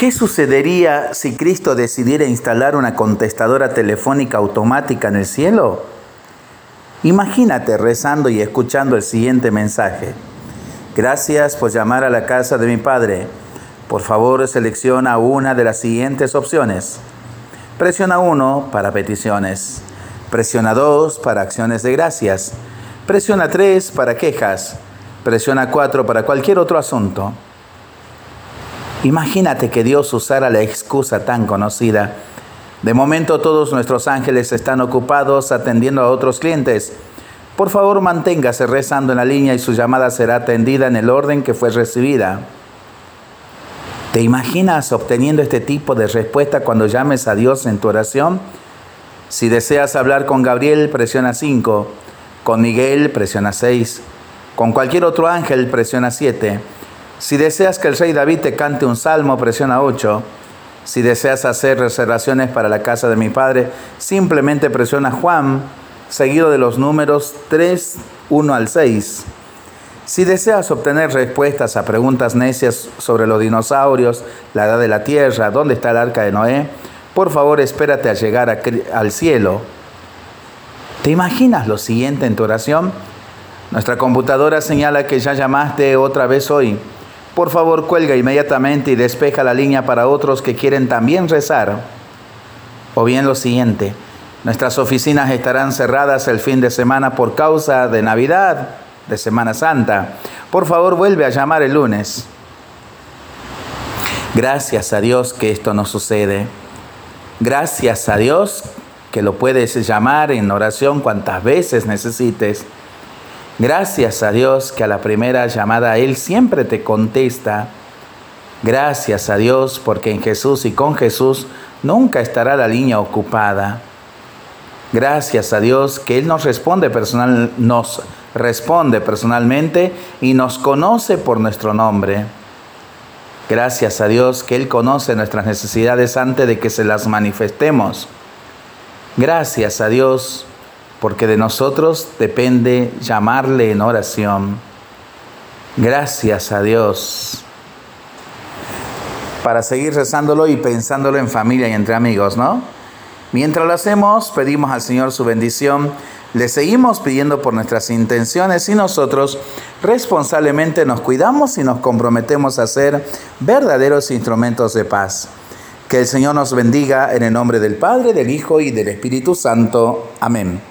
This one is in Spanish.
¿Qué sucedería si Cristo decidiera instalar una contestadora telefónica automática en el cielo? Imagínate rezando y escuchando el siguiente mensaje. Gracias por llamar a la casa de mi Padre. Por favor, selecciona una de las siguientes opciones. Presiona 1 para peticiones. Presiona 2 para acciones de gracias. Presiona 3 para quejas. Presiona 4 para cualquier otro asunto. Imagínate que Dios usara la excusa tan conocida. De momento todos nuestros ángeles están ocupados atendiendo a otros clientes. Por favor, manténgase rezando en la línea y su llamada será atendida en el orden que fue recibida. ¿Te imaginas obteniendo este tipo de respuesta cuando llames a Dios en tu oración? Si deseas hablar con Gabriel, presiona 5. Con Miguel, presiona 6. Con cualquier otro ángel, presiona 7. Si deseas que el rey David te cante un salmo, presiona 8. Si deseas hacer reservaciones para la casa de mi padre, simplemente presiona Juan, seguido de los números 3, 1 al 6. Si deseas obtener respuestas a preguntas necias sobre los dinosaurios, la edad de la Tierra, dónde está el arca de Noé, por favor espérate a llegar al cielo. ¿Te imaginas lo siguiente en tu oración? Nuestra computadora señala que ya llamaste otra vez hoy. Por favor, cuelga inmediatamente y despeja la línea para otros que quieren también rezar. O bien lo siguiente, nuestras oficinas estarán cerradas el fin de semana por causa de Navidad de Semana Santa. Por favor, vuelve a llamar el lunes. Gracias a Dios que esto no sucede. Gracias a Dios que lo puedes llamar en oración cuantas veces necesites. Gracias a Dios que a la primera llamada Él siempre te contesta. Gracias a Dios porque en Jesús y con Jesús nunca estará la línea ocupada. Gracias a Dios que Él nos responde personal, nos responde personalmente y nos conoce por nuestro nombre. Gracias a Dios que Él conoce nuestras necesidades antes de que se las manifestemos. Gracias a Dios porque de nosotros depende llamarle en oración. Gracias a Dios. Para seguir rezándolo y pensándolo en familia y entre amigos, ¿no? Mientras lo hacemos, pedimos al Señor su bendición le seguimos pidiendo por nuestras intenciones y nosotros responsablemente nos cuidamos y nos comprometemos a ser verdaderos instrumentos de paz. Que el Señor nos bendiga en el nombre del Padre, del Hijo y del Espíritu Santo. Amén.